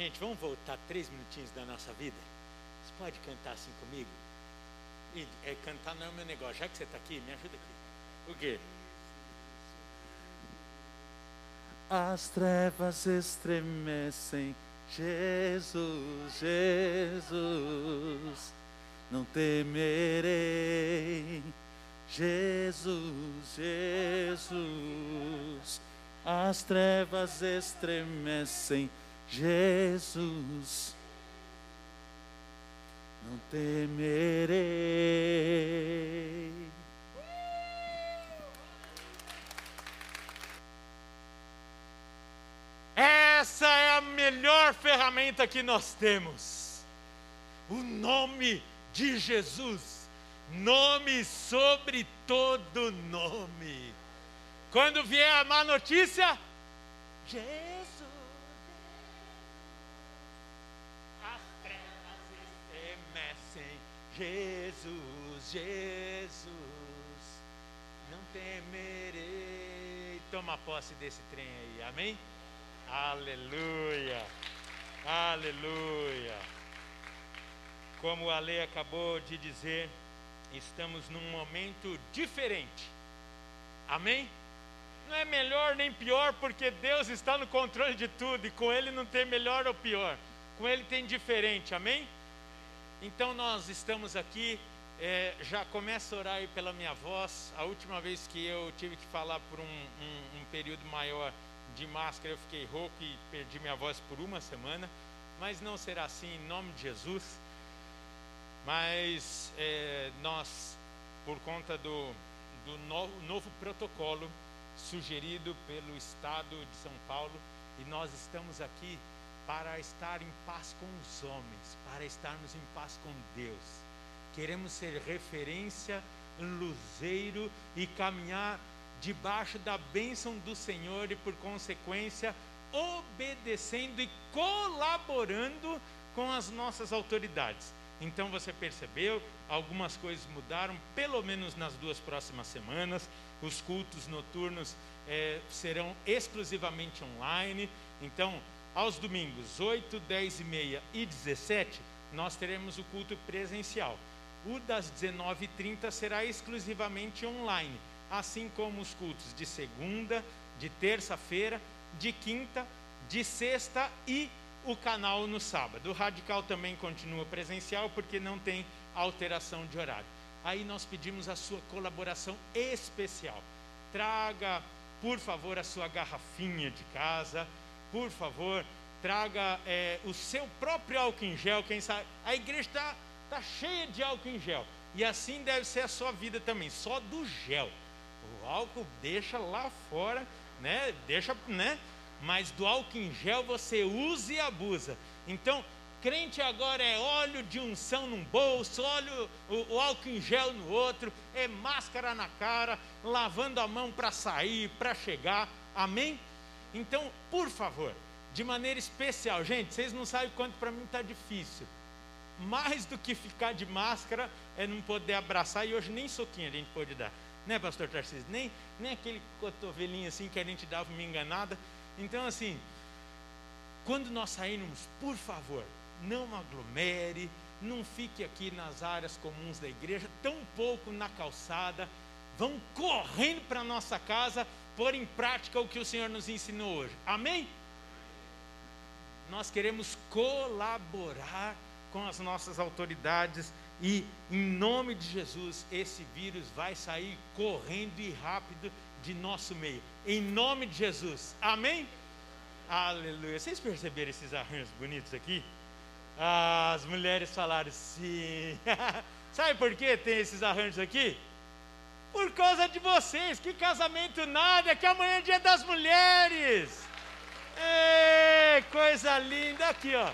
Gente, vamos voltar três minutinhos da nossa vida? Você pode cantar assim comigo? E, é, cantar não é meu negócio. Já que você está aqui, me ajuda aqui. O quê? As trevas estremecem, Jesus, Jesus, não temerei. Jesus, Jesus, as trevas estremecem, Jesus, não temerei. Essa é a melhor ferramenta que nós temos. O nome de Jesus. Nome sobre todo nome. Quando vier a má notícia, Jesus. As trevas estremecem. Jesus, Jesus. Não temerei. Toma posse desse trem aí, amém? Aleluia, aleluia. Como a lei acabou de dizer, estamos num momento diferente. Amém? Não é melhor nem pior, porque Deus está no controle de tudo e com Ele não tem melhor ou pior, com Ele tem diferente. Amém? Então nós estamos aqui. É, já começa a orar pela minha voz. A última vez que eu tive que falar por um, um, um período maior de máscara eu fiquei rouco e perdi minha voz por uma semana, mas não será assim em nome de Jesus. Mas é, nós, por conta do, do novo, novo protocolo sugerido pelo Estado de São Paulo, e nós estamos aqui para estar em paz com os homens, para estarmos em paz com Deus. Queremos ser referência, luzeiro e caminhar debaixo da bênção do Senhor e, por consequência, obedecendo e colaborando com as nossas autoridades. Então você percebeu, algumas coisas mudaram, pelo menos nas duas próximas semanas. Os cultos noturnos é, serão exclusivamente online. Então, aos domingos, 8, 10 e meia e 17, nós teremos o culto presencial. O das 19h30 será exclusivamente online assim como os cultos de segunda, de terça-feira, de quinta, de sexta e o canal no sábado. O Radical também continua presencial porque não tem alteração de horário. Aí nós pedimos a sua colaboração especial. Traga, por favor, a sua garrafinha de casa, por favor, traga é, o seu próprio álcool em gel. Quem sabe a igreja está tá cheia de álcool em gel e assim deve ser a sua vida também, só do gel. O álcool deixa lá fora, né? Deixa, né? Mas do álcool em gel você usa e abusa. Então, crente agora é óleo de unção num bolso, óleo, o, o álcool em gel no outro, é máscara na cara, lavando a mão para sair, para chegar. Amém? Então, por favor, de maneira especial, gente, vocês não sabem quanto para mim está difícil. Mais do que ficar de máscara é não poder abraçar, e hoje nem soquinho a gente pode dar né, pastor Tarcísio? Nem, nem aquele cotovelinho assim que a gente dava uma enganada. Então, assim, quando nós sairmos, por favor, não aglomere, não fique aqui nas áreas comuns da igreja, tão pouco na calçada. Vão correndo para nossa casa, pôr em prática o que o Senhor nos ensinou hoje. Amém? Nós queremos colaborar com as nossas autoridades e em nome de Jesus, esse vírus vai sair correndo e rápido de nosso meio. Em nome de Jesus. Amém? Aleluia. Vocês perceberam esses arranjos bonitos aqui? Ah, as mulheres falaram sim. Sabe por que tem esses arranjos aqui? Por causa de vocês. Que casamento nada, que amanhã é dia das mulheres. Coisa linda. Aqui, ó.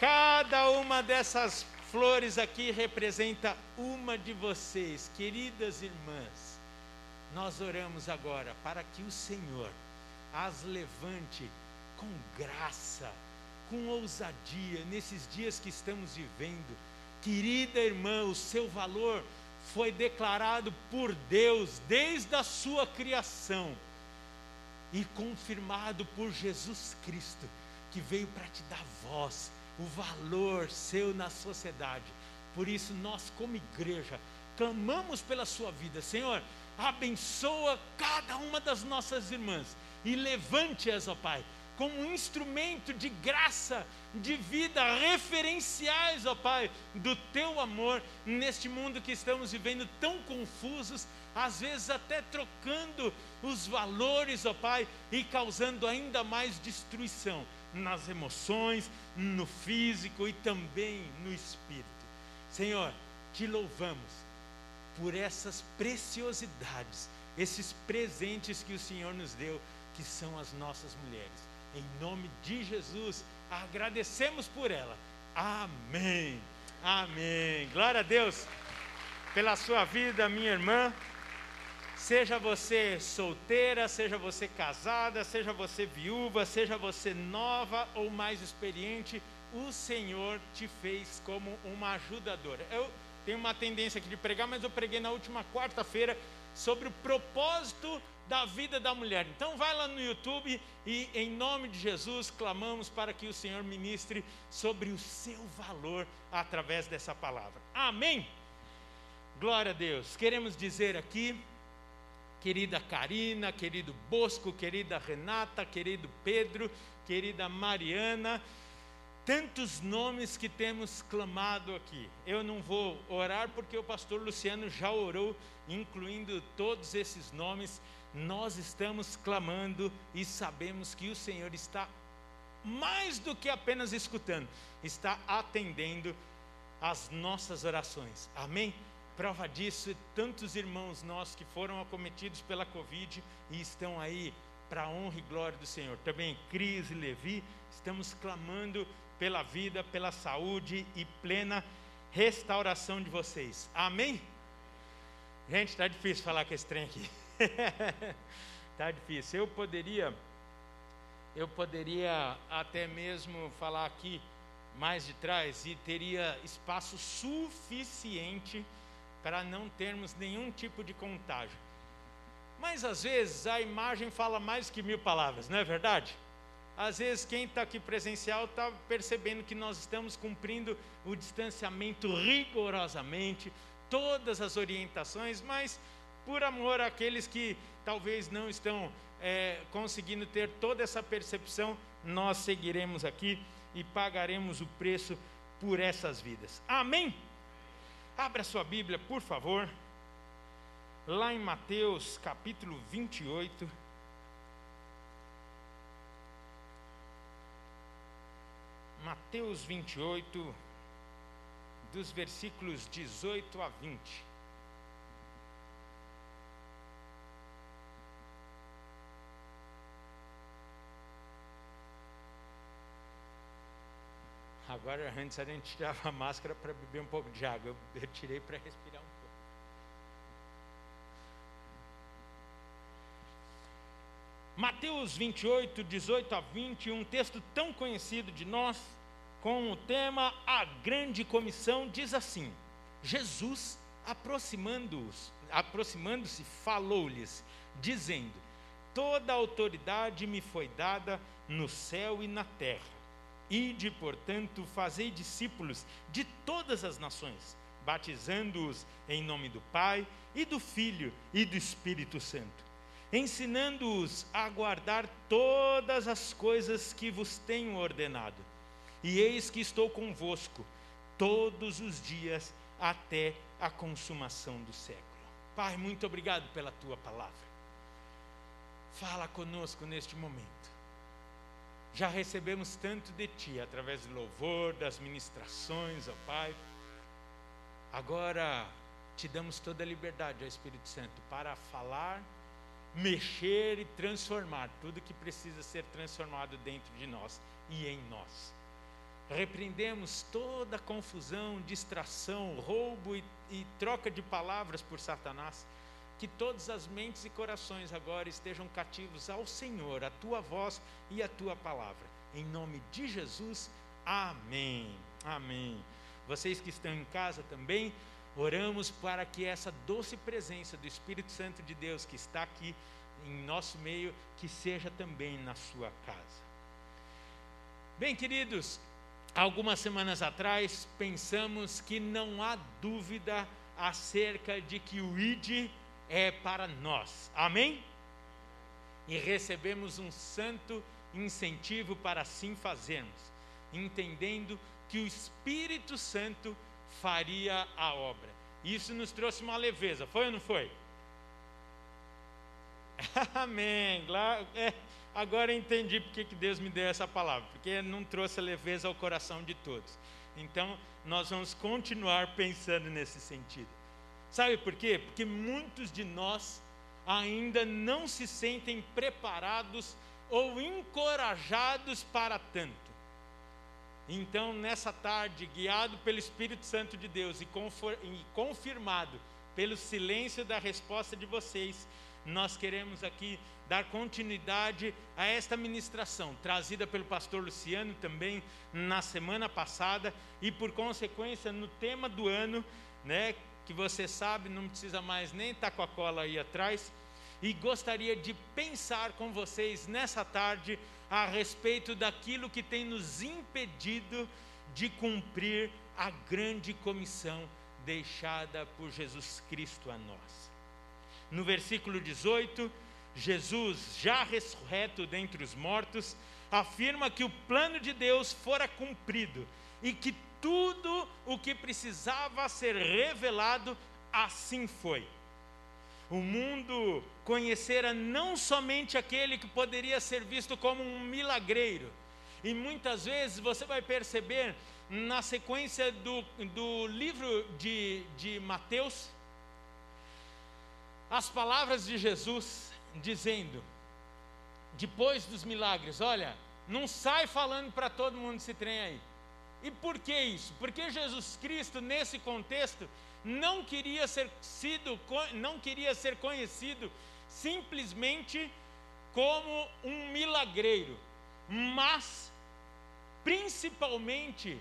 Cada uma dessas flores aqui representa uma de vocês, queridas irmãs. Nós oramos agora para que o Senhor as levante com graça, com ousadia nesses dias que estamos vivendo. Querida irmã, o seu valor foi declarado por Deus desde a sua criação e confirmado por Jesus Cristo que veio para te dar voz, o valor seu na sociedade. Por isso, nós, como igreja, clamamos pela sua vida, Senhor. Abençoa cada uma das nossas irmãs e levante-as, ó Pai, como um instrumento de graça, de vida, referenciais, ó Pai, do teu amor neste mundo que estamos vivendo tão confusos, às vezes até trocando os valores, ó Pai, e causando ainda mais destruição nas emoções, no físico e também no espírito. Senhor, te louvamos por essas preciosidades, esses presentes que o Senhor nos deu, que são as nossas mulheres. Em nome de Jesus, agradecemos por ela. Amém. Amém. Glória a Deus pela sua vida, minha irmã. Seja você solteira, seja você casada, seja você viúva, seja você nova ou mais experiente, o Senhor te fez como uma ajudadora. Eu tenho uma tendência aqui de pregar, mas eu preguei na última quarta-feira sobre o propósito da vida da mulher. Então vai lá no YouTube e em nome de Jesus clamamos para que o Senhor ministre sobre o seu valor através dessa palavra. Amém. Glória a Deus. Queremos dizer aqui, querida Karina, querido Bosco, querida Renata, querido Pedro, querida Mariana, tantos nomes que temos clamado aqui. Eu não vou orar porque o pastor Luciano já orou, incluindo todos esses nomes nós estamos clamando e sabemos que o Senhor está mais do que apenas escutando, está atendendo as nossas orações. Amém? Prova disso, tantos irmãos nossos que foram acometidos pela Covid e estão aí para a honra e glória do Senhor. Também Cris e Levi, estamos clamando pela vida, pela saúde e plena restauração de vocês. Amém? Gente, está difícil falar com esse trem aqui. tá difícil. Eu poderia, eu poderia até mesmo falar aqui mais de trás e teria espaço suficiente para não termos nenhum tipo de contágio. Mas às vezes a imagem fala mais que mil palavras, não é verdade? Às vezes quem está aqui presencial está percebendo que nós estamos cumprindo o distanciamento rigorosamente, todas as orientações, mas por amor àqueles que talvez não estão é, conseguindo ter toda essa percepção, nós seguiremos aqui e pagaremos o preço por essas vidas. Amém? Abra sua Bíblia, por favor, lá em Mateus capítulo 28. Mateus 28, dos versículos 18 a 20. Agora, antes a gente tirava a máscara para beber um pouco de água. Eu, tirei para respirar um pouco. Mateus 28, 18 a 20, um texto tão conhecido de nós, com o tema A Grande Comissão, diz assim: Jesus, aproximando-se, aproximando falou-lhes, dizendo: Toda autoridade me foi dada no céu e na terra. Ide, portanto, fazei discípulos de todas as nações, batizando-os em nome do Pai e do Filho e do Espírito Santo, ensinando-os a guardar todas as coisas que vos tenho ordenado. E eis que estou convosco todos os dias até a consumação do século. Pai, muito obrigado pela tua palavra. Fala conosco neste momento já recebemos tanto de Ti, através do louvor, das ministrações, ó Pai. Agora te damos toda a liberdade, ó Espírito Santo, para falar, mexer e transformar tudo que precisa ser transformado dentro de nós e em nós. Repreendemos toda confusão, distração, roubo e, e troca de palavras por Satanás que todas as mentes e corações agora estejam cativos ao Senhor, a tua voz e a tua palavra. Em nome de Jesus, amém. Amém. Vocês que estão em casa também, oramos para que essa doce presença do Espírito Santo de Deus que está aqui em nosso meio, que seja também na sua casa. Bem, queridos, algumas semanas atrás pensamos que não há dúvida acerca de que o ID é para nós. Amém? E recebemos um santo incentivo para assim fazermos, entendendo que o Espírito Santo faria a obra. Isso nos trouxe uma leveza, foi ou não foi? Amém. É, agora entendi porque que Deus me deu essa palavra, porque não trouxe leveza ao coração de todos. Então, nós vamos continuar pensando nesse sentido. Sabe por quê? Porque muitos de nós ainda não se sentem preparados ou encorajados para tanto. Então, nessa tarde, guiado pelo Espírito Santo de Deus e, confirmado pelo silêncio da resposta de vocês, nós queremos aqui dar continuidade a esta ministração, trazida pelo pastor Luciano também na semana passada, e por consequência, no tema do ano, né, que você sabe, não precisa mais nem estar com a cola aí atrás, e gostaria de pensar com vocês nessa tarde a respeito daquilo que tem nos impedido de cumprir a grande comissão deixada por Jesus Cristo a nós. No versículo 18, Jesus, já ressurreto dentre os mortos, afirma que o plano de Deus fora cumprido e que tudo o que precisava ser revelado assim foi. O mundo conhecera não somente aquele que poderia ser visto como um milagreiro, e muitas vezes você vai perceber na sequência do, do livro de, de Mateus, as palavras de Jesus dizendo, depois dos milagres: olha, não sai falando para todo mundo esse trem aí. E por que isso? Porque Jesus Cristo, nesse contexto, não queria ser sido, não queria ser conhecido simplesmente como um milagreiro, mas principalmente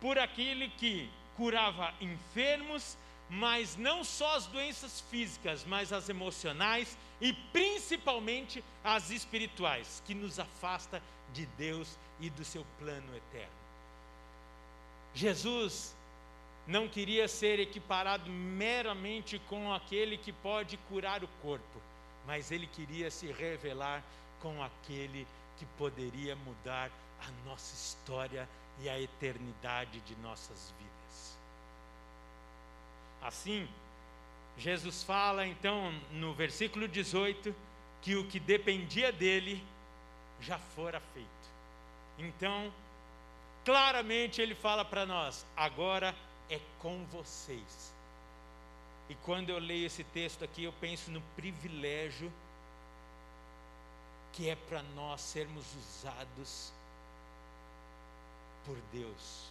por aquele que curava enfermos, mas não só as doenças físicas, mas as emocionais e principalmente as espirituais, que nos afasta de Deus e do seu plano eterno. Jesus não queria ser equiparado meramente com aquele que pode curar o corpo, mas ele queria se revelar com aquele que poderia mudar a nossa história e a eternidade de nossas vidas. Assim, Jesus fala então no versículo 18 que o que dependia dele já fora feito. Então, claramente ele fala para nós: agora é com vocês. E quando eu leio esse texto aqui, eu penso no privilégio que é para nós sermos usados por Deus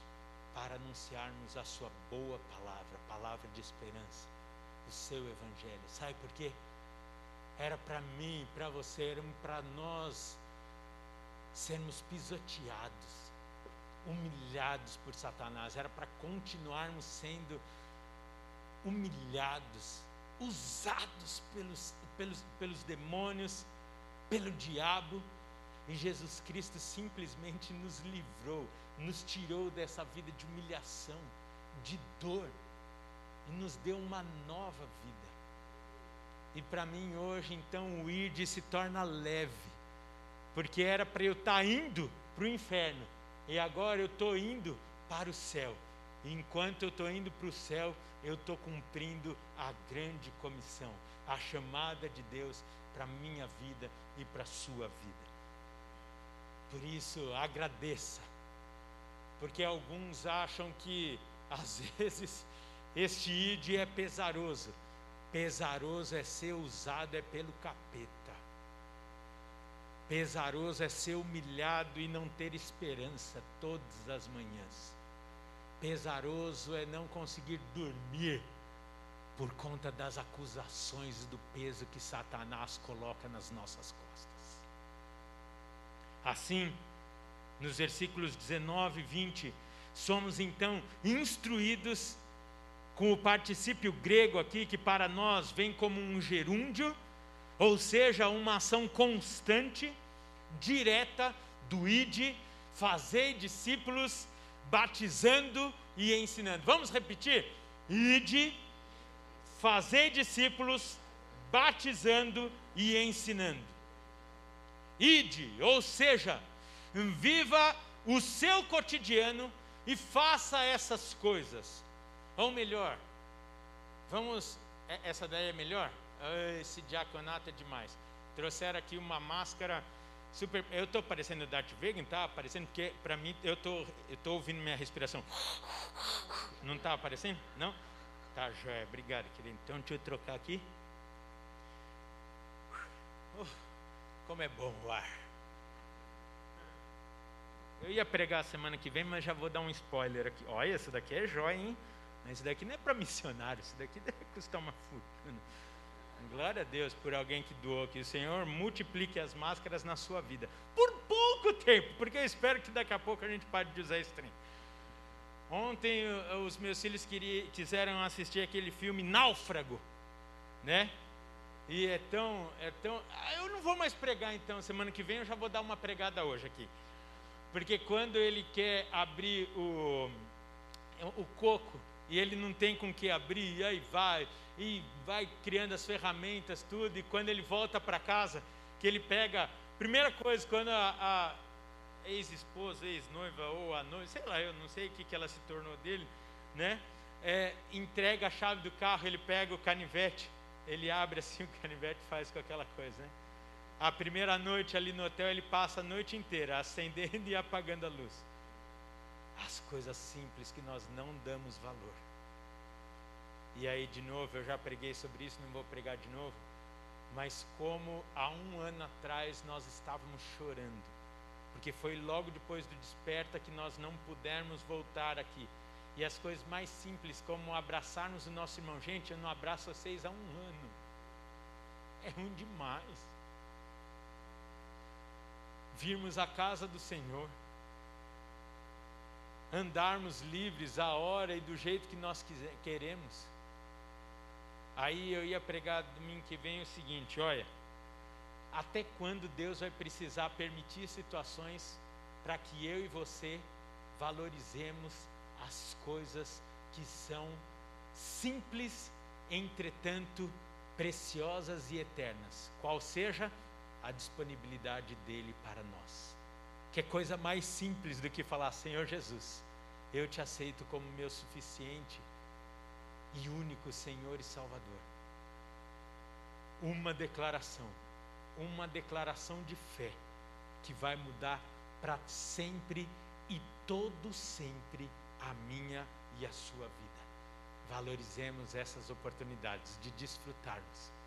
para anunciarmos a sua boa palavra, palavra de esperança, o seu evangelho. Sabe por quê? Era para mim, para você, era para nós sermos pisoteados humilhados por Satanás, era para continuarmos sendo humilhados, usados pelos, pelos, pelos demônios, pelo diabo, e Jesus Cristo simplesmente nos livrou, nos tirou dessa vida de humilhação, de dor, e nos deu uma nova vida. E para mim hoje, então, o ir se torna leve, porque era para eu estar tá indo para o inferno, e agora eu estou indo para o céu. E enquanto eu estou indo para o céu, eu estou cumprindo a grande comissão, a chamada de Deus para a minha vida e para a sua vida. Por isso, agradeça, porque alguns acham que, às vezes, este id é pesaroso. Pesaroso é ser usado é pelo capeta. Pesaroso é ser humilhado e não ter esperança todas as manhãs. Pesaroso é não conseguir dormir por conta das acusações e do peso que Satanás coloca nas nossas costas. Assim, nos versículos 19 e 20, somos então instruídos com o particípio grego aqui, que para nós vem como um gerúndio ou seja, uma ação constante, direta do id, Fazei discípulos, batizando e ensinando. Vamos repetir? Ide, fazei discípulos, batizando e ensinando. Ide, ou seja, viva o seu cotidiano e faça essas coisas. Ou melhor, vamos. é- Essa daí é melhor? Esse diaconato é demais. Trouxeram aqui uma máscara super. Eu estou parecendo Darth Vader, tá aparecendo? Porque para mim eu tô, tô ouvindo minha respiração. Não está aparecendo? Não? Tá, joia. Obrigado, querido. Então deixa eu trocar aqui. Uh, como é bom o ar. Eu ia pregar semana que vem, mas já vou dar um spoiler aqui. Olha, isso daqui é jóia, hein? Mas isso daqui não é para missionário, isso daqui deve custar uma fortuna. Glória a Deus por alguém que doou, que o Senhor multiplique as máscaras na sua vida. Por pouco tempo, porque eu espero que daqui a pouco a gente pare de usar esse trem. Ontem os meus filhos queria, quiseram assistir aquele filme Náufrago, né? E é tão, é tão. Ah, eu não vou mais pregar então, semana que vem eu já vou dar uma pregada hoje aqui. Porque quando ele quer abrir o, o coco e ele não tem com que abrir, e aí vai, e vai criando as ferramentas, tudo, e quando ele volta para casa, que ele pega. Primeira coisa, quando a, a ex-esposa, ex-noiva ou a noiva, sei lá, eu não sei o que, que ela se tornou dele, né? É, entrega a chave do carro, ele pega o canivete, ele abre assim o canivete faz com aquela coisa, né? A primeira noite ali no hotel, ele passa a noite inteira acendendo e apagando a luz. As coisas simples que nós não damos valor. E aí, de novo, eu já preguei sobre isso, não vou pregar de novo. Mas como há um ano atrás nós estávamos chorando, porque foi logo depois do desperta que nós não pudermos voltar aqui. E as coisas mais simples, como abraçarmos o nosso irmão. Gente, eu não abraço vocês há um ano. É ruim demais virmos à casa do Senhor, andarmos livres a hora e do jeito que nós queremos. Aí eu ia pregar domingo que vem o seguinte: olha, até quando Deus vai precisar permitir situações para que eu e você valorizemos as coisas que são simples, entretanto preciosas e eternas, qual seja a disponibilidade dele para nós. Que coisa mais simples do que falar, Senhor Jesus, eu te aceito como meu suficiente e único Senhor e Salvador. Uma declaração, uma declaração de fé que vai mudar para sempre e todo sempre a minha e a sua vida. Valorizemos essas oportunidades de desfrutarmos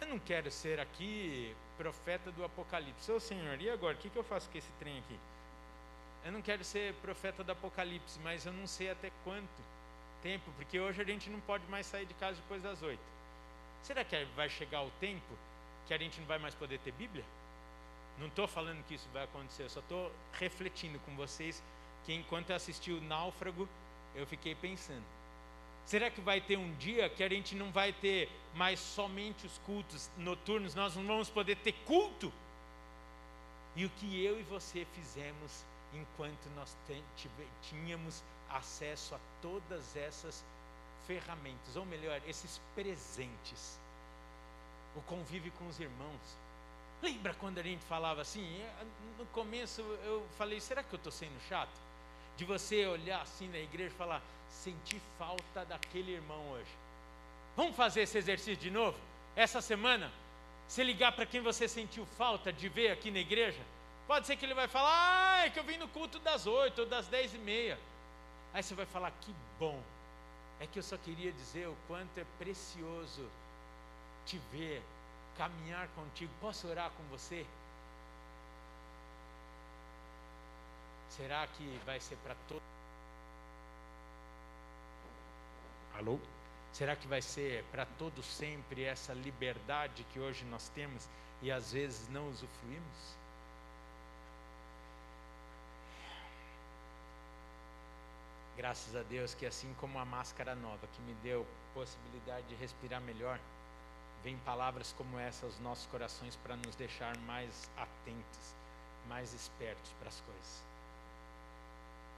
eu não quero ser aqui profeta do Apocalipse. Ô Senhor, e agora? O que, que eu faço com esse trem aqui? Eu não quero ser profeta do Apocalipse, mas eu não sei até quanto tempo, porque hoje a gente não pode mais sair de casa depois das oito. Será que vai chegar o tempo que a gente não vai mais poder ter Bíblia? Não estou falando que isso vai acontecer, eu só estou refletindo com vocês que enquanto eu assisti o Náufrago, eu fiquei pensando. Será que vai ter um dia que a gente não vai ter mais somente os cultos noturnos, nós não vamos poder ter culto? E o que eu e você fizemos enquanto nós tínhamos acesso a todas essas ferramentas, ou melhor, esses presentes. O convívio com os irmãos. Lembra quando a gente falava assim? No começo eu falei, será que eu estou sendo chato? De você olhar assim na igreja e falar, senti falta daquele irmão hoje. Vamos fazer esse exercício de novo? Essa semana, se ligar para quem você sentiu falta de ver aqui na igreja, pode ser que ele vai falar, ah, é que eu vim no culto das oito ou das dez e meia. Aí você vai falar, que bom. É que eu só queria dizer o quanto é precioso te ver, caminhar contigo. Posso orar com você? Será que vai ser para todos? Alô? Será que vai ser para todo sempre essa liberdade que hoje nós temos e às vezes não usufruímos? Graças a Deus que assim como a máscara nova que me deu possibilidade de respirar melhor, vem palavras como essa aos nossos corações para nos deixar mais atentos mais espertos para as coisas.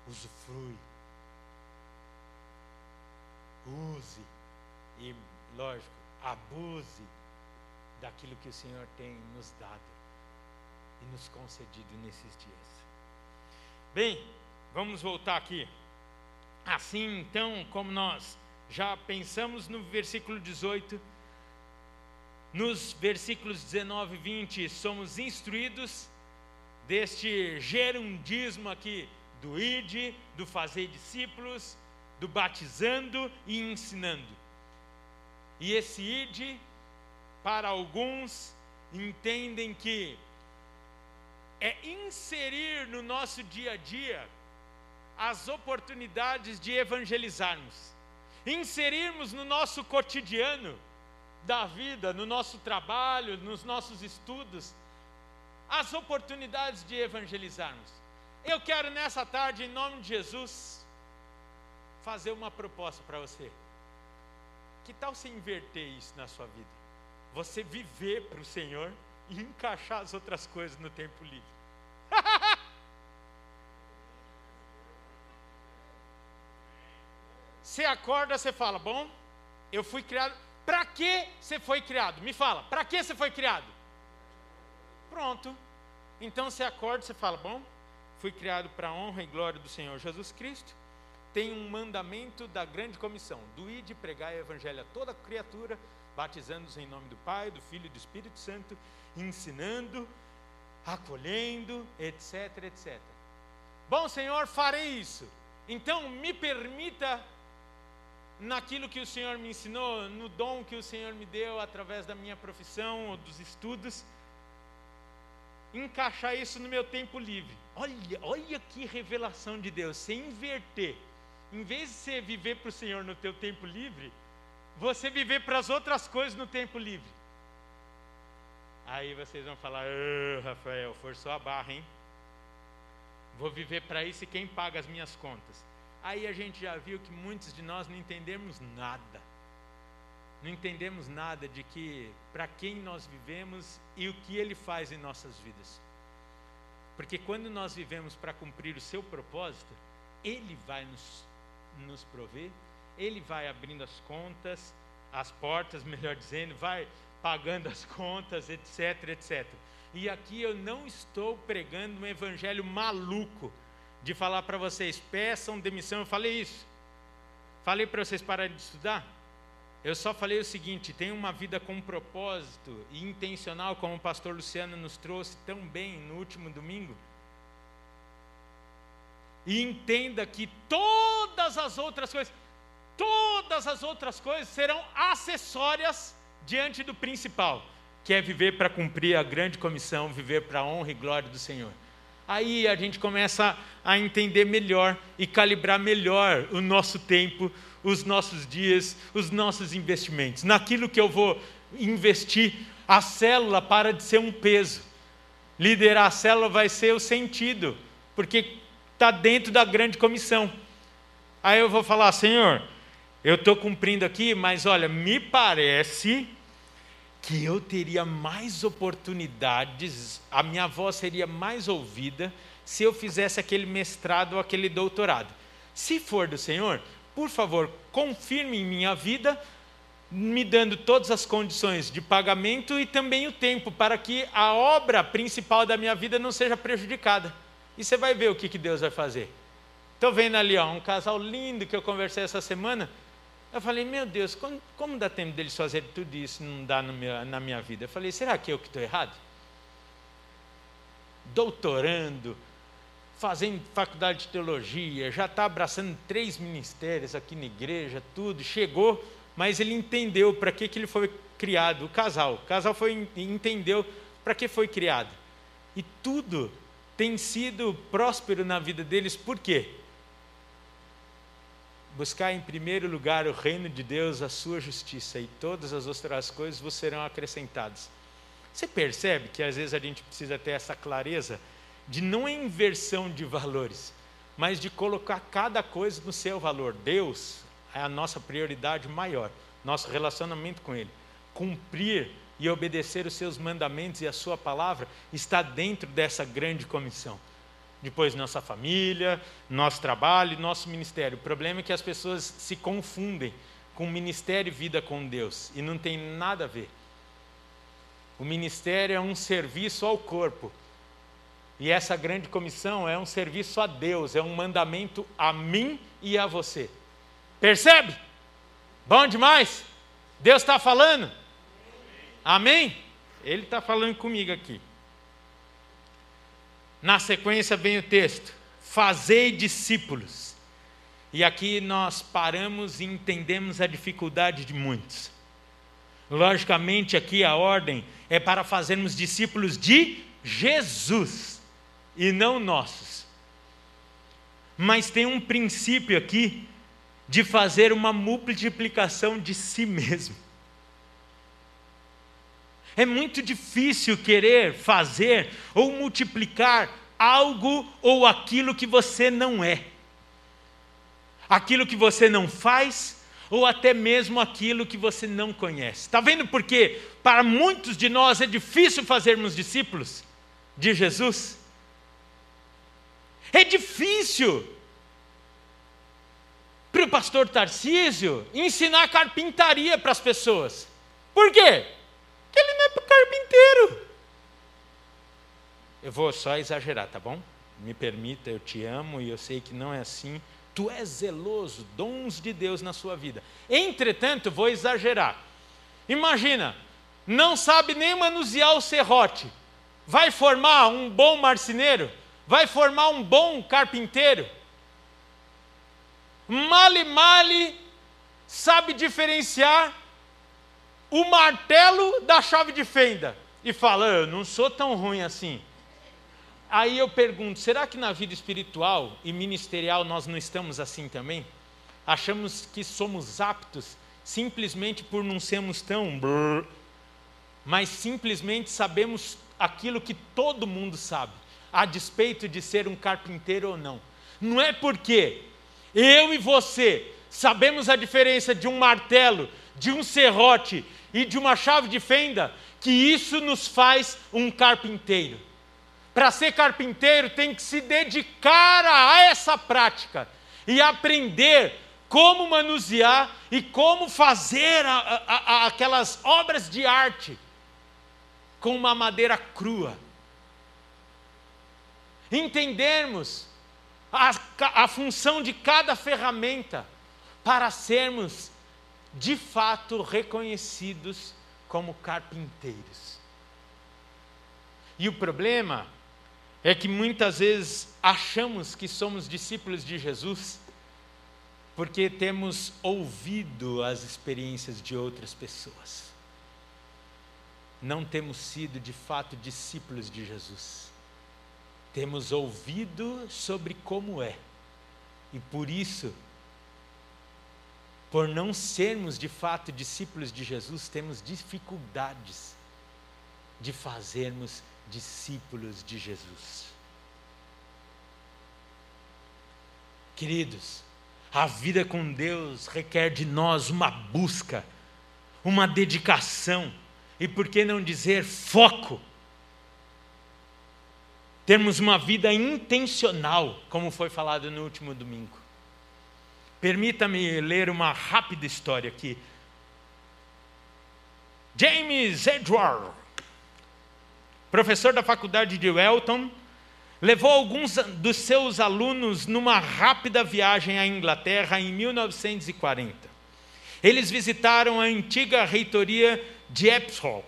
Usufrui. Use. E, lógico, abuse daquilo que o Senhor tem nos dado e nos concedido nesses dias. Bem, vamos voltar aqui. Assim, então, como nós já pensamos no versículo 18, nos versículos 19 e 20, somos instruídos deste gerundismo aqui do ide, do fazer discípulos, do batizando e ensinando. E esse ide, para alguns, entendem que é inserir no nosso dia a dia as oportunidades de evangelizarmos, inserirmos no nosso cotidiano da vida, no nosso trabalho, nos nossos estudos, as oportunidades de evangelizarmos. Eu quero nessa tarde, em nome de Jesus, fazer uma proposta para você. Que tal você inverter isso na sua vida? Você viver para o Senhor e encaixar as outras coisas no tempo livre. Você acorda, você fala: Bom, eu fui criado. Para que você foi criado? Me fala, para que você foi criado? Pronto. Então você acorda, você fala: Bom, fui criado para a honra e glória do Senhor Jesus Cristo. Tem um mandamento da grande comissão: do ir de pregar o evangelho a toda criatura, batizando-os em nome do Pai, do Filho e do Espírito Santo, ensinando, acolhendo, etc, etc. Bom, Senhor, farei isso. Então, me permita naquilo que o Senhor me ensinou, no dom que o Senhor me deu através da minha profissão ou dos estudos, encaixar isso no meu tempo livre. Olha, olha que revelação de Deus, você inverter. Em vez de você viver para o Senhor no teu tempo livre, você viver para as outras coisas no tempo livre. Aí vocês vão falar, oh, Rafael, forçou a barra, hein? Vou viver para isso e quem paga as minhas contas? Aí a gente já viu que muitos de nós não entendemos nada. Não entendemos nada de que para quem nós vivemos e o que ele faz em nossas vidas. Porque quando nós vivemos para cumprir o seu propósito, ele vai nos, nos prover, ele vai abrindo as contas, as portas, melhor dizendo, vai pagando as contas, etc, etc. E aqui eu não estou pregando um evangelho maluco de falar para vocês, peçam demissão. Eu falei isso. Falei para vocês pararem de estudar. Eu só falei o seguinte: tem uma vida com propósito e intencional, como o pastor Luciano nos trouxe tão bem no último domingo. E entenda que todas as outras coisas, todas as outras coisas serão acessórias diante do principal, que é viver para cumprir a grande comissão, viver para a honra e glória do Senhor. Aí a gente começa a entender melhor e calibrar melhor o nosso tempo, os nossos dias, os nossos investimentos. Naquilo que eu vou investir, a célula para de ser um peso. Liderar a célula vai ser o sentido, porque está dentro da grande comissão. Aí eu vou falar, Senhor, eu estou cumprindo aqui, mas olha, me parece que eu teria mais oportunidades, a minha voz seria mais ouvida se eu fizesse aquele mestrado ou aquele doutorado. Se for do Senhor, por favor, confirme em minha vida, me dando todas as condições de pagamento e também o tempo, para que a obra principal da minha vida não seja prejudicada. E você vai ver o que, que Deus vai fazer. Estou vendo ali ó, um casal lindo que eu conversei essa semana eu falei, meu Deus, como, como dá tempo deles fazerem tudo isso não dá meu, na minha vida? Eu falei, será que eu que estou errado? Doutorando, fazendo faculdade de teologia, já está abraçando três ministérios aqui na igreja, tudo, chegou, mas ele entendeu para que, que ele foi criado, o casal. O casal foi, entendeu para que foi criado. E tudo tem sido próspero na vida deles, por quê? Buscar em primeiro lugar o reino de Deus, a sua justiça, e todas as outras coisas vos serão acrescentadas. Você percebe que às vezes a gente precisa ter essa clareza de não inversão de valores, mas de colocar cada coisa no seu valor. Deus é a nossa prioridade maior, nosso relacionamento com Ele. Cumprir e obedecer os seus mandamentos e a sua palavra está dentro dessa grande comissão. Depois, nossa família, nosso trabalho, nosso ministério. O problema é que as pessoas se confundem com ministério e vida com Deus, e não tem nada a ver. O ministério é um serviço ao corpo, e essa grande comissão é um serviço a Deus, é um mandamento a mim e a você. Percebe? Bom demais? Deus está falando? Amém? Ele está falando comigo aqui. Na sequência vem o texto: Fazei discípulos. E aqui nós paramos e entendemos a dificuldade de muitos. Logicamente, aqui a ordem é para fazermos discípulos de Jesus e não nossos. Mas tem um princípio aqui de fazer uma multiplicação de si mesmo. É muito difícil querer fazer ou multiplicar algo ou aquilo que você não é. Aquilo que você não faz, ou até mesmo aquilo que você não conhece. Está vendo por que para muitos de nós é difícil fazermos discípulos de Jesus? É difícil para o pastor Tarcísio ensinar carpintaria para as pessoas. Por quê? Ele não é carpinteiro. Eu vou só exagerar, tá bom? Me permita, eu te amo e eu sei que não é assim. Tu és zeloso, dons de Deus na sua vida. Entretanto, vou exagerar. Imagina, não sabe nem manusear o serrote. Vai formar um bom marceneiro? vai formar um bom carpinteiro. Male male sabe diferenciar o martelo da chave de fenda e fala: Eu não sou tão ruim assim. Aí eu pergunto: será que na vida espiritual e ministerial nós não estamos assim também? Achamos que somos aptos simplesmente por não sermos tão brrr, mas simplesmente sabemos aquilo que todo mundo sabe a despeito de ser um carpinteiro ou não. Não é porque eu e você sabemos a diferença de um martelo, de um serrote e de uma chave de fenda, que isso nos faz um carpinteiro. Para ser carpinteiro, tem que se dedicar a essa prática e aprender como manusear e como fazer a, a, a, aquelas obras de arte com uma madeira crua entendermos a, a função de cada ferramenta para sermos de fato reconhecidos como carpinteiros. E o problema é que muitas vezes achamos que somos discípulos de Jesus porque temos ouvido as experiências de outras pessoas. Não temos sido de fato discípulos de Jesus. Temos ouvido sobre como é, e por isso, por não sermos de fato discípulos de Jesus, temos dificuldades de fazermos discípulos de Jesus. Queridos, a vida com Deus requer de nós uma busca, uma dedicação e, por que não dizer, foco termos uma vida intencional, como foi falado no último domingo. Permita-me ler uma rápida história aqui. James Edward, professor da faculdade de Welton, levou alguns dos seus alunos numa rápida viagem à Inglaterra em 1940. Eles visitaram a antiga reitoria de Epsom.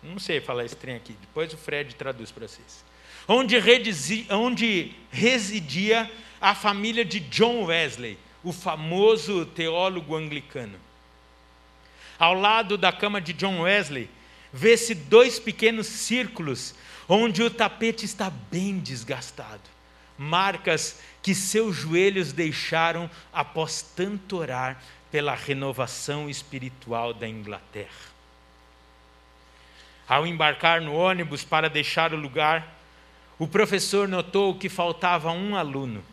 Não sei falar esse trem aqui, depois o Fred traduz para vocês onde, onde residia a família de John Wesley, o famoso teólogo anglicano. Ao lado da cama de John Wesley, vê-se dois pequenos círculos onde o tapete está bem desgastado, marcas que seus joelhos deixaram após tanto orar pela renovação espiritual da Inglaterra. Ao embarcar no ônibus para deixar o lugar, o professor notou que faltava um aluno.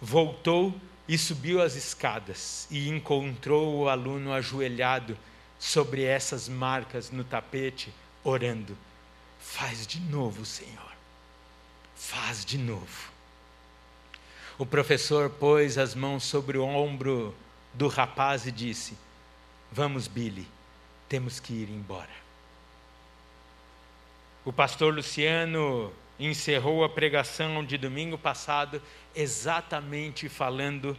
Voltou e subiu as escadas e encontrou o aluno ajoelhado sobre essas marcas no tapete, orando: Faz de novo, Senhor. Faz de novo. O professor pôs as mãos sobre o ombro do rapaz e disse: Vamos, Billy, temos que ir embora. O pastor Luciano encerrou a pregação de domingo passado exatamente falando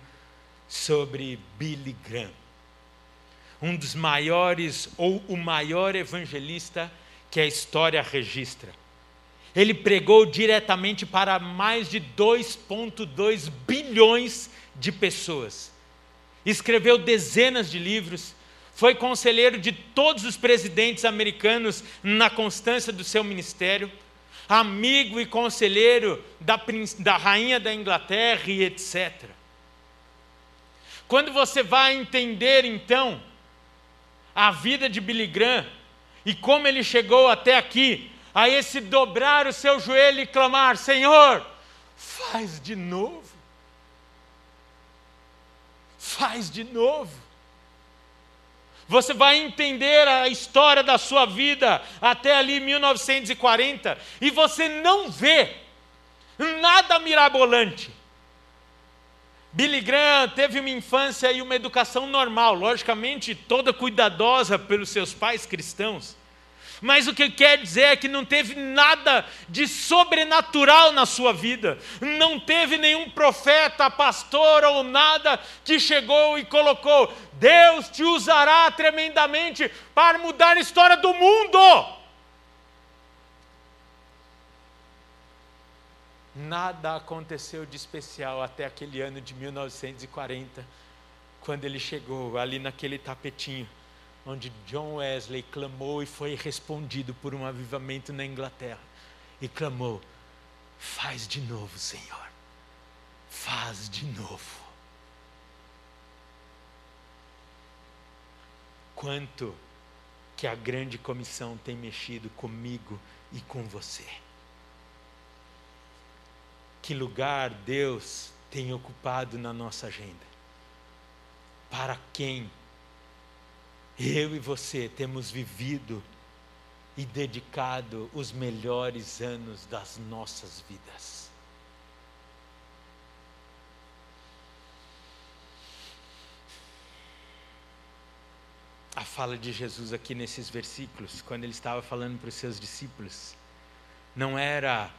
sobre Billy Graham, um dos maiores ou o maior evangelista que a história registra. Ele pregou diretamente para mais de 2,2 bilhões de pessoas. Escreveu dezenas de livros, foi conselheiro de todos os presidentes americanos na constância do seu ministério, amigo e conselheiro da, da rainha da Inglaterra e etc. Quando você vai entender então a vida de Billy Graham e como ele chegou até aqui, a esse dobrar o seu joelho e clamar: Senhor, faz de novo. Faz de novo você vai entender a história da sua vida até ali 1940 e você não vê nada mirabolante. Billy Graham teve uma infância e uma educação normal, logicamente toda cuidadosa pelos seus pais cristãos. Mas o que quer dizer é que não teve nada de sobrenatural na sua vida. Não teve nenhum profeta, pastor ou nada que chegou e colocou: Deus te usará tremendamente para mudar a história do mundo. Nada aconteceu de especial até aquele ano de 1940, quando ele chegou ali naquele tapetinho onde John Wesley clamou e foi respondido por um avivamento na Inglaterra. E clamou: Faz de novo, Senhor. Faz de novo. Quanto que a grande comissão tem mexido comigo e com você. Que lugar Deus tem ocupado na nossa agenda? Para quem eu e você temos vivido e dedicado os melhores anos das nossas vidas. A fala de Jesus aqui nesses versículos, quando ele estava falando para os seus discípulos, não era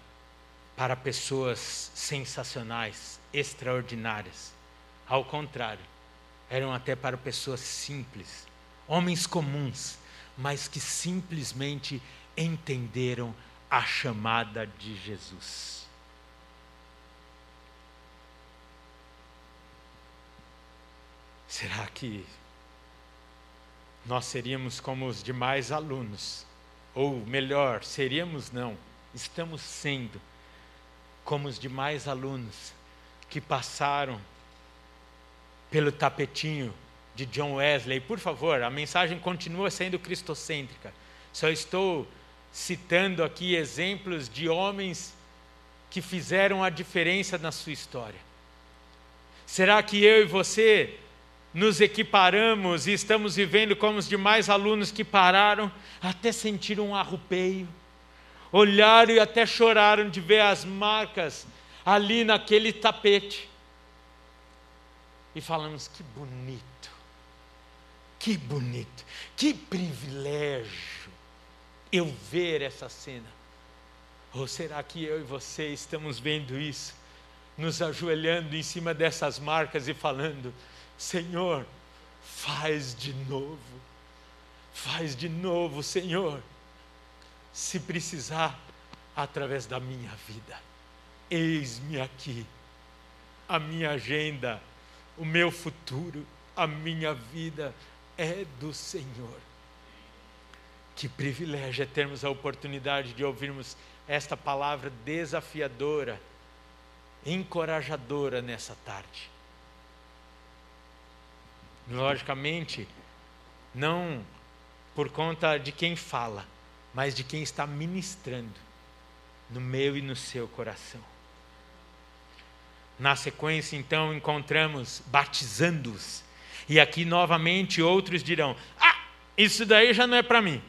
para pessoas sensacionais, extraordinárias. Ao contrário, eram até para pessoas simples, homens comuns, mas que simplesmente entenderam a chamada de Jesus. Será que nós seríamos como os demais alunos? Ou melhor, seríamos não, estamos sendo como os demais alunos que passaram pelo tapetinho de John Wesley. Por favor, a mensagem continua sendo cristocêntrica. Só estou citando aqui exemplos de homens que fizeram a diferença na sua história. Será que eu e você nos equiparamos e estamos vivendo como os demais alunos que pararam até sentir um arrupeio, olharam e até choraram de ver as marcas ali naquele tapete? E falamos: que bonito que bonito, que privilégio eu ver essa cena. Ou será que eu e você estamos vendo isso, nos ajoelhando em cima dessas marcas e falando: Senhor, faz de novo, faz de novo, Senhor, se precisar, através da minha vida. Eis-me aqui, a minha agenda, o meu futuro, a minha vida é do Senhor. Que privilégio é termos a oportunidade de ouvirmos esta palavra desafiadora, encorajadora nessa tarde. Logicamente, não por conta de quem fala, mas de quem está ministrando no meu e no seu coração. Na sequência, então, encontramos batizando-os e aqui novamente outros dirão: Ah, isso daí já não é para mim.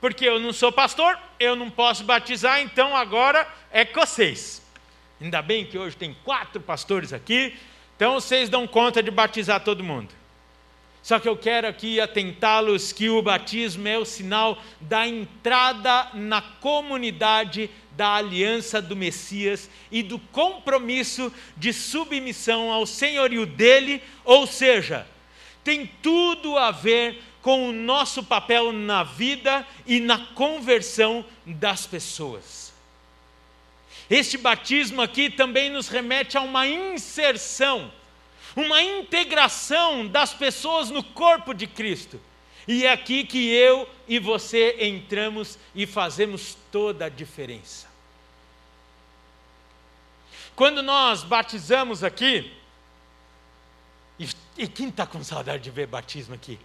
Porque eu não sou pastor, eu não posso batizar, então agora é com vocês. Ainda bem que hoje tem quatro pastores aqui, então vocês dão conta de batizar todo mundo. Só que eu quero aqui atentá-los que o batismo é o sinal da entrada na comunidade da aliança do Messias e do compromisso de submissão ao senhorio dele, ou seja, tem tudo a ver com o nosso papel na vida e na conversão das pessoas. Este batismo aqui também nos remete a uma inserção, uma integração das pessoas no corpo de Cristo. E é aqui que eu e você entramos e fazemos toda a diferença. Quando nós batizamos aqui, e, quem está com saudade de ver batismo aqui?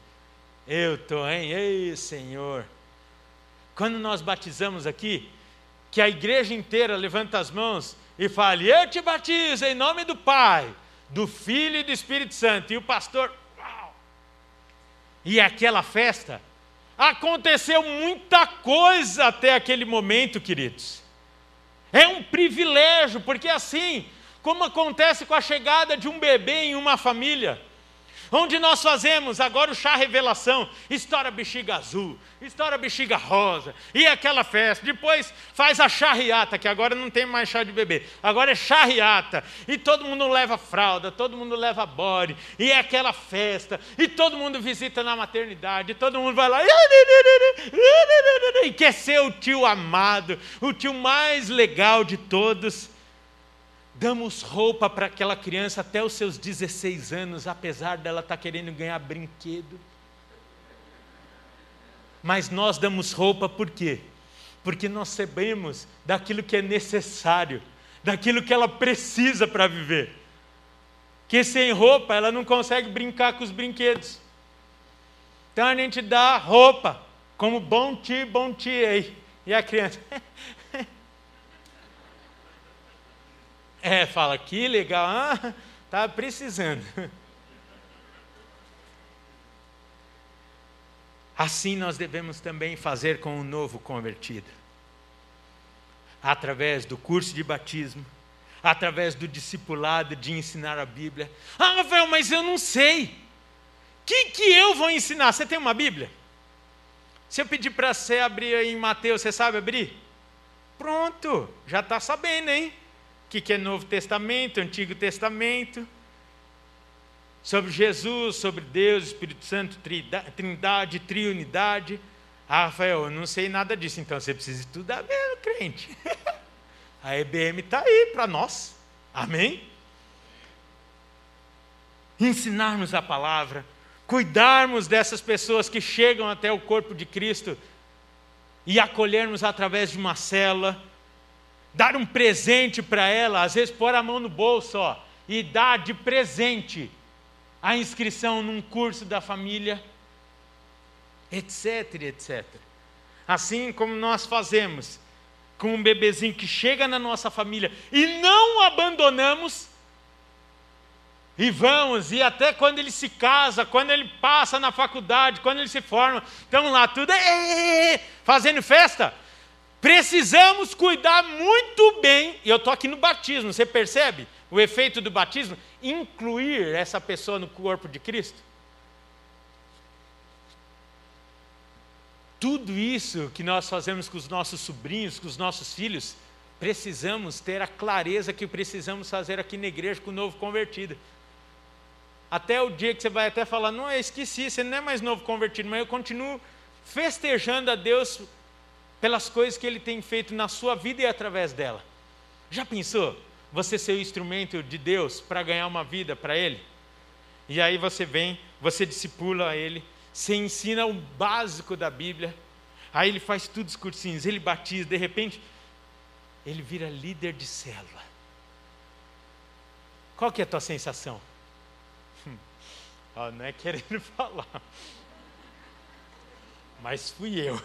Eu estou, hein? Ei, Senhor. Quando nós batizamos aqui, que a igreja inteira levanta as mãos e fale: Eu te batizo em nome do Pai, do Filho e do Espírito Santo. E o pastor, uau! E aquela festa, aconteceu muita coisa até aquele momento, queridos. É um privilégio, porque assim, como acontece com a chegada de um bebê em uma família, onde nós fazemos agora o chá revelação, estoura bexiga azul, estoura bexiga rosa, e aquela festa. Depois faz a charriata, que agora não tem mais chá de bebê, agora é charriata, e todo mundo leva fralda, todo mundo leva bode, e é aquela festa, e todo mundo visita na maternidade, todo mundo vai lá, e quer ser o tio amado, o tio mais legal de todos damos roupa para aquela criança até os seus 16 anos, apesar dela estar tá querendo ganhar brinquedo. Mas nós damos roupa por quê? Porque nós sabemos daquilo que é necessário, daquilo que ela precisa para viver. Que sem roupa ela não consegue brincar com os brinquedos. Então a gente dá roupa, como bom tio, bom aí. E a criança, É, fala, que legal, ah, tá precisando. Assim nós devemos também fazer com o novo convertido. Através do curso de batismo, através do discipulado de ensinar a Bíblia. Ah, Rafael, mas eu não sei. O que, que eu vou ensinar? Você tem uma Bíblia? Se eu pedir para você abrir em Mateus, você sabe abrir? Pronto, já está sabendo, hein? O que é Novo Testamento, Antigo Testamento, sobre Jesus, sobre Deus, Espírito Santo, Trindade, Triunidade. Ah, Rafael, eu não sei nada disso, então você precisa estudar mesmo, crente. A EBM está aí para nós. Amém? Ensinarmos a palavra, cuidarmos dessas pessoas que chegam até o corpo de Cristo e acolhermos através de uma cela dar um presente para ela, às vezes pôr a mão no bolso ó, e dar de presente a inscrição num curso da família, etc, etc. Assim como nós fazemos com um bebezinho que chega na nossa família e não abandonamos, e vamos, e até quando ele se casa, quando ele passa na faculdade, quando ele se forma, estamos lá tudo fazendo festa. Precisamos cuidar muito bem, e eu estou aqui no batismo, você percebe o efeito do batismo? Incluir essa pessoa no corpo de Cristo. Tudo isso que nós fazemos com os nossos sobrinhos, com os nossos filhos, precisamos ter a clareza que precisamos fazer aqui na igreja com o novo convertido. Até o dia que você vai até falar, não, eu esqueci, você não é mais novo convertido, mas eu continuo festejando a Deus pelas coisas que Ele tem feito na sua vida e através dela. Já pensou? Você ser o instrumento de Deus para ganhar uma vida para Ele? E aí você vem, você discipula Ele, você ensina o básico da Bíblia, aí ele faz tudo os cursinhos, ele batiza, de repente, ele vira líder de célula. Qual que é a tua sensação? Ó, não é querendo falar mas fui eu.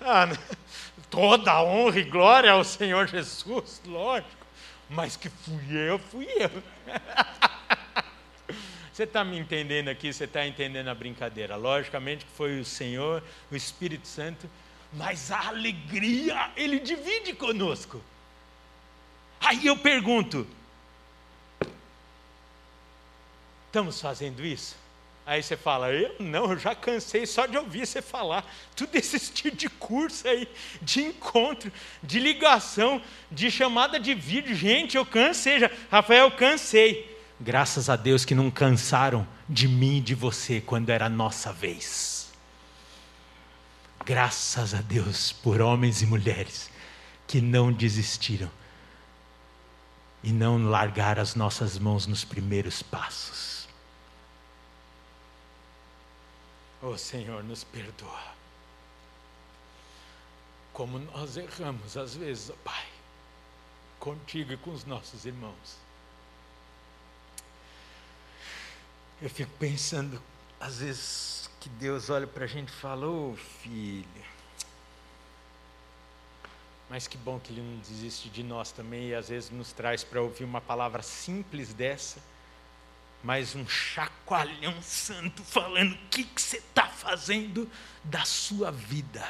ah, toda honra e glória ao Senhor Jesus, lógico, mas que fui eu, fui eu. Você está me entendendo aqui? Você está entendendo a brincadeira? Logicamente que foi o Senhor, o Espírito Santo, mas a alegria Ele divide conosco. Aí eu pergunto: estamos fazendo isso? Aí você fala, eu não, eu já cansei só de ouvir você falar. Tudo esse tipo de curso aí, de encontro, de ligação, de chamada de vídeo. Gente, eu cansei já. Rafael, eu cansei. Graças a Deus que não cansaram de mim e de você quando era a nossa vez. Graças a Deus por homens e mulheres que não desistiram e não largaram as nossas mãos nos primeiros passos. Oh Senhor, nos perdoa. Como nós erramos às vezes, oh Pai, contigo e com os nossos irmãos. Eu fico pensando, às vezes, que Deus olha para a gente e fala: Ô oh, filho. Mas que bom que Ele não desiste de nós também e às vezes nos traz para ouvir uma palavra simples dessa mas um chacoalhão santo falando: o que, que você está fazendo da sua vida?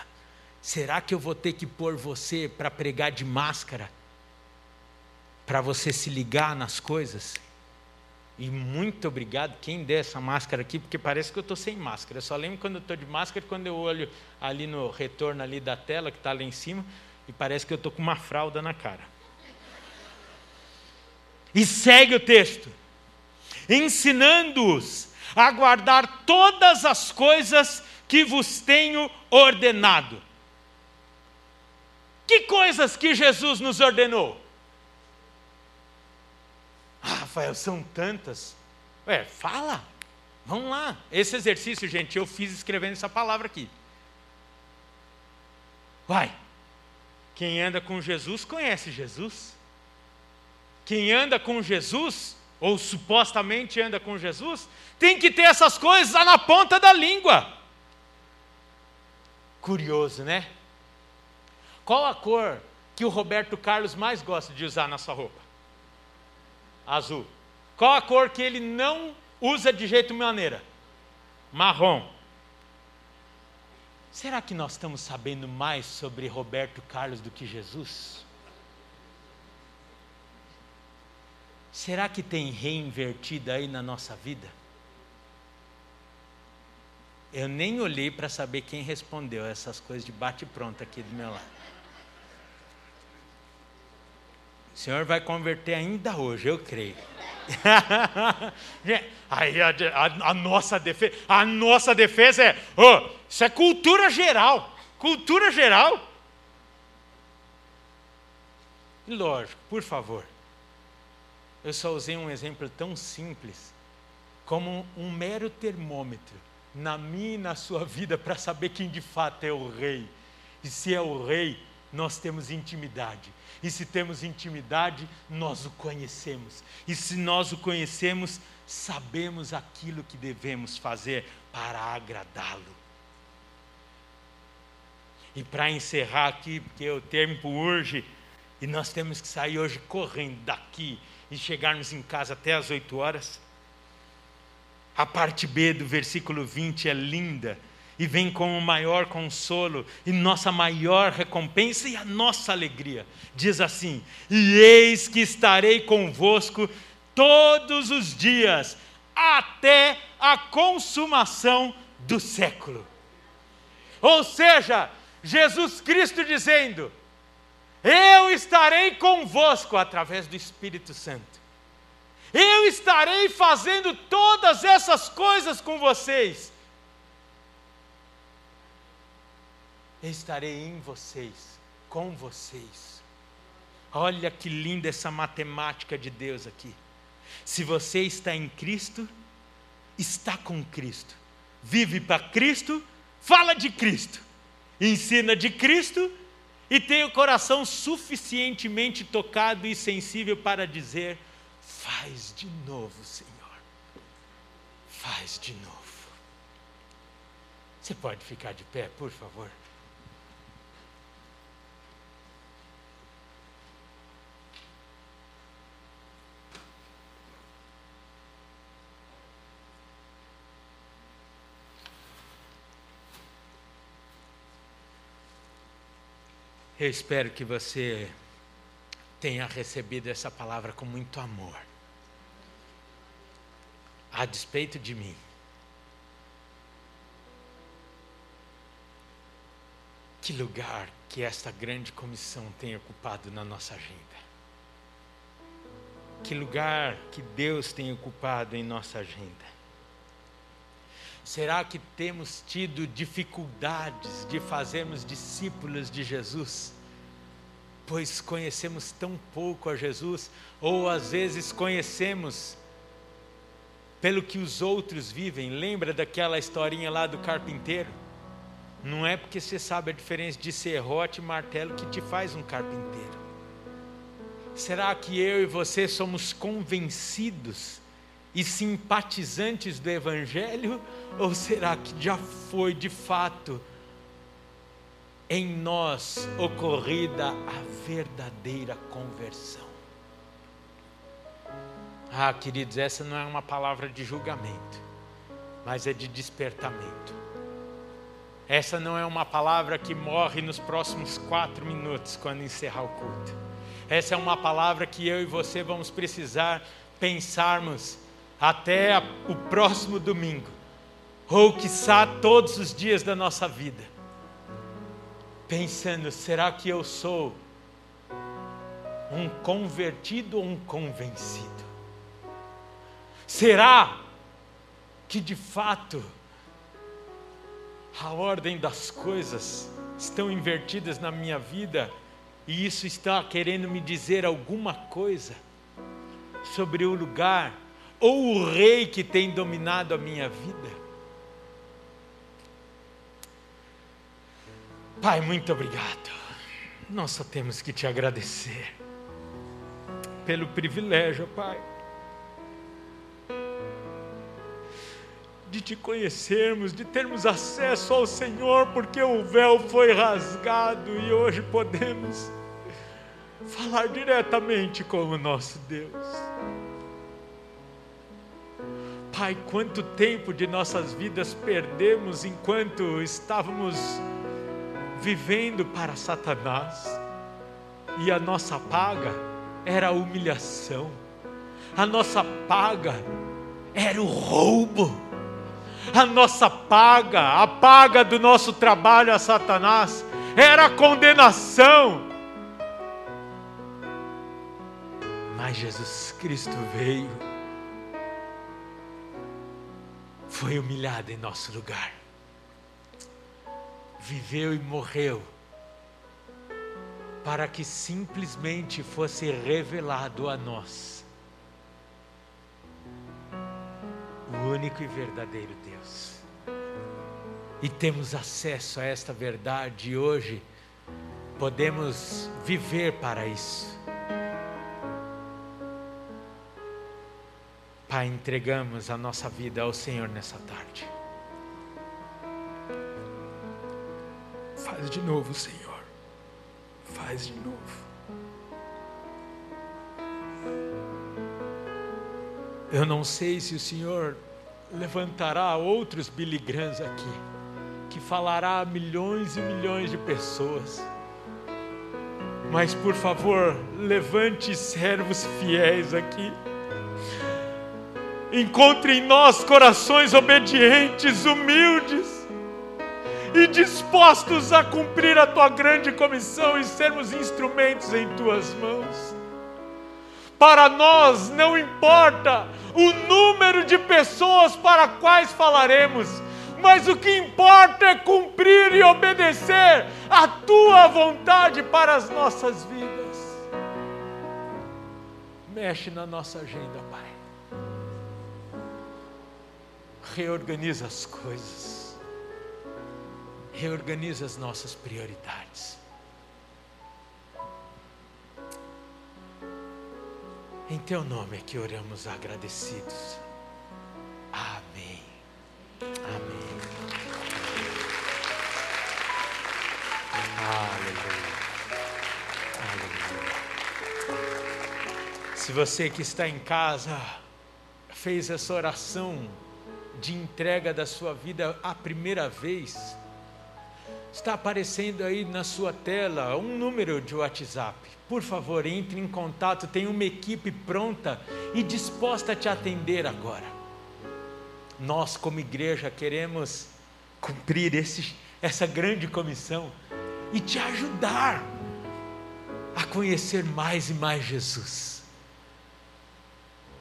Será que eu vou ter que pôr você para pregar de máscara? Para você se ligar nas coisas? E muito obrigado quem deu essa máscara aqui, porque parece que eu estou sem máscara. Eu só lembro quando eu estou de máscara, quando eu olho ali no retorno ali da tela, que está lá em cima, e parece que eu estou com uma fralda na cara. E segue o texto ensinando-os a guardar todas as coisas que vos tenho ordenado. Que coisas que Jesus nos ordenou? Ah, Rafael, são tantas. Ué, fala. Vamos lá. Esse exercício, gente, eu fiz escrevendo essa palavra aqui. Vai. Quem anda com Jesus conhece Jesus. Quem anda com Jesus ou supostamente anda com Jesus, tem que ter essas coisas lá na ponta da língua. Curioso, né? Qual a cor que o Roberto Carlos mais gosta de usar na sua roupa? Azul. Qual a cor que ele não usa de jeito maneira? Marrom. Será que nós estamos sabendo mais sobre Roberto Carlos do que Jesus? Será que tem reinvertido aí na nossa vida? Eu nem olhei para saber quem respondeu essas coisas de bate-pronto aqui do meu lado. O Senhor vai converter ainda hoje, eu creio. Aí a, a, a, nossa defesa, a nossa defesa é, oh, isso é cultura geral, cultura geral. E lógico, por favor, eu só usei um exemplo tão simples como um mero termômetro na minha e na sua vida para saber quem de fato é o rei. E se é o rei, nós temos intimidade. E se temos intimidade, nós o conhecemos. E se nós o conhecemos, sabemos aquilo que devemos fazer para agradá-lo. E para encerrar aqui, porque o tempo urge, e nós temos que sair hoje correndo daqui e chegarmos em casa até as 8 horas. A parte B do versículo 20 é linda e vem com o maior consolo e nossa maior recompensa e a nossa alegria. Diz assim: E eis que estarei convosco todos os dias, até a consumação do século. Ou seja, Jesus Cristo dizendo: eu estarei convosco através do Espírito Santo. Eu estarei fazendo todas essas coisas com vocês. Eu estarei em vocês, com vocês. Olha que linda essa matemática de Deus aqui. Se você está em Cristo, está com Cristo. Vive para Cristo, fala de Cristo. Ensina de Cristo e tem o coração suficientemente tocado e sensível para dizer: faz de novo, Senhor. Faz de novo. Você pode ficar de pé, por favor? Eu espero que você tenha recebido essa palavra com muito amor, a despeito de mim. Que lugar que esta grande comissão tem ocupado na nossa agenda. Que lugar que Deus tem ocupado em nossa agenda. Será que temos tido dificuldades de fazermos discípulos de Jesus? Pois conhecemos tão pouco a Jesus, ou às vezes conhecemos pelo que os outros vivem. Lembra daquela historinha lá do carpinteiro? Não é porque você sabe a diferença de serrote e martelo que te faz um carpinteiro. Será que eu e você somos convencidos e simpatizantes do Evangelho? Ou será que já foi de fato em nós ocorrida a verdadeira conversão? Ah, queridos, essa não é uma palavra de julgamento, mas é de despertamento. Essa não é uma palavra que morre nos próximos quatro minutos quando encerrar o culto. Essa é uma palavra que eu e você vamos precisar pensarmos até a, o próximo domingo, ou quiçá todos os dias da nossa vida, pensando: será que eu sou um convertido ou um convencido? Será que de fato a ordem das coisas estão invertidas na minha vida e isso está querendo me dizer alguma coisa sobre o lugar ou o rei que tem dominado a minha vida. Pai, muito obrigado. Nós só temos que te agradecer pelo privilégio, Pai de te conhecermos, de termos acesso ao Senhor, porque o véu foi rasgado e hoje podemos falar diretamente com o nosso Deus. Pai, quanto tempo de nossas vidas perdemos enquanto estávamos vivendo para Satanás, e a nossa paga era a humilhação, a nossa paga era o roubo. A nossa paga, a paga do nosso trabalho a Satanás, era a condenação. Mas Jesus Cristo veio, foi humilhado em nosso lugar, viveu e morreu, para que simplesmente fosse revelado a nós o único e verdadeiro Deus. E temos acesso a esta verdade hoje podemos viver para isso. Pai, entregamos a nossa vida ao Senhor nessa tarde. Faz de novo, Senhor. Faz de novo. Eu não sei se o Senhor levantará outros Billy Grahams aqui, que falará a milhões e milhões de pessoas. Mas por favor, levante servos fiéis aqui. Encontre em nós corações obedientes, humildes e dispostos a cumprir a tua grande comissão e sermos instrumentos em tuas mãos. Para nós não importa o número de pessoas para quais falaremos, mas o que importa é cumprir e obedecer a tua vontade para as nossas vidas. Mexe na nossa agenda, Pai. Reorganiza as coisas. Reorganiza as nossas prioridades. Em teu nome é que oramos agradecidos. Amém. Amém. Aleluia. Aleluia. Se você que está em casa fez essa oração de entrega da sua vida a primeira vez, Está aparecendo aí na sua tela um número de WhatsApp. Por favor, entre em contato, tem uma equipe pronta e disposta a te atender agora. Nós, como igreja, queremos cumprir esse, essa grande comissão e te ajudar a conhecer mais e mais Jesus,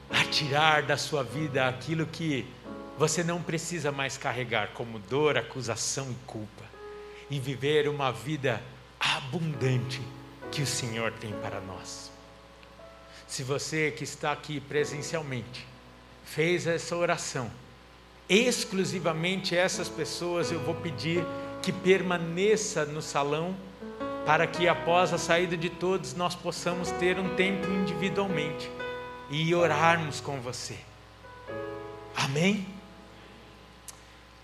a tirar da sua vida aquilo que você não precisa mais carregar como dor, acusação e culpa, e viver uma vida abundante que o Senhor tem para nós. Se você que está aqui presencialmente fez essa oração, exclusivamente essas pessoas eu vou pedir que permaneça no salão para que após a saída de todos nós possamos ter um tempo individualmente e orarmos com você. Amém?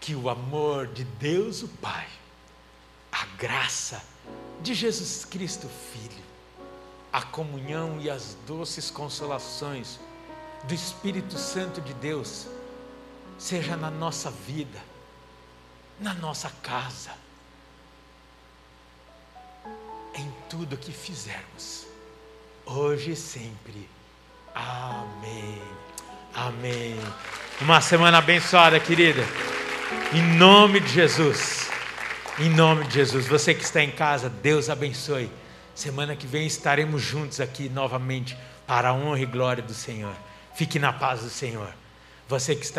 Que o amor de Deus o Pai, a graça de Jesus Cristo Filho, a comunhão e as doces consolações do Espírito Santo de Deus seja na nossa vida, na nossa casa, em tudo que fizermos, hoje e sempre. Amém. Amém. Uma semana abençoada, querida. Em nome de Jesus. Em nome de Jesus. Você que está em casa, Deus abençoe. Semana que vem estaremos juntos aqui novamente para a honra e glória do Senhor. Fique na paz do Senhor. Você que está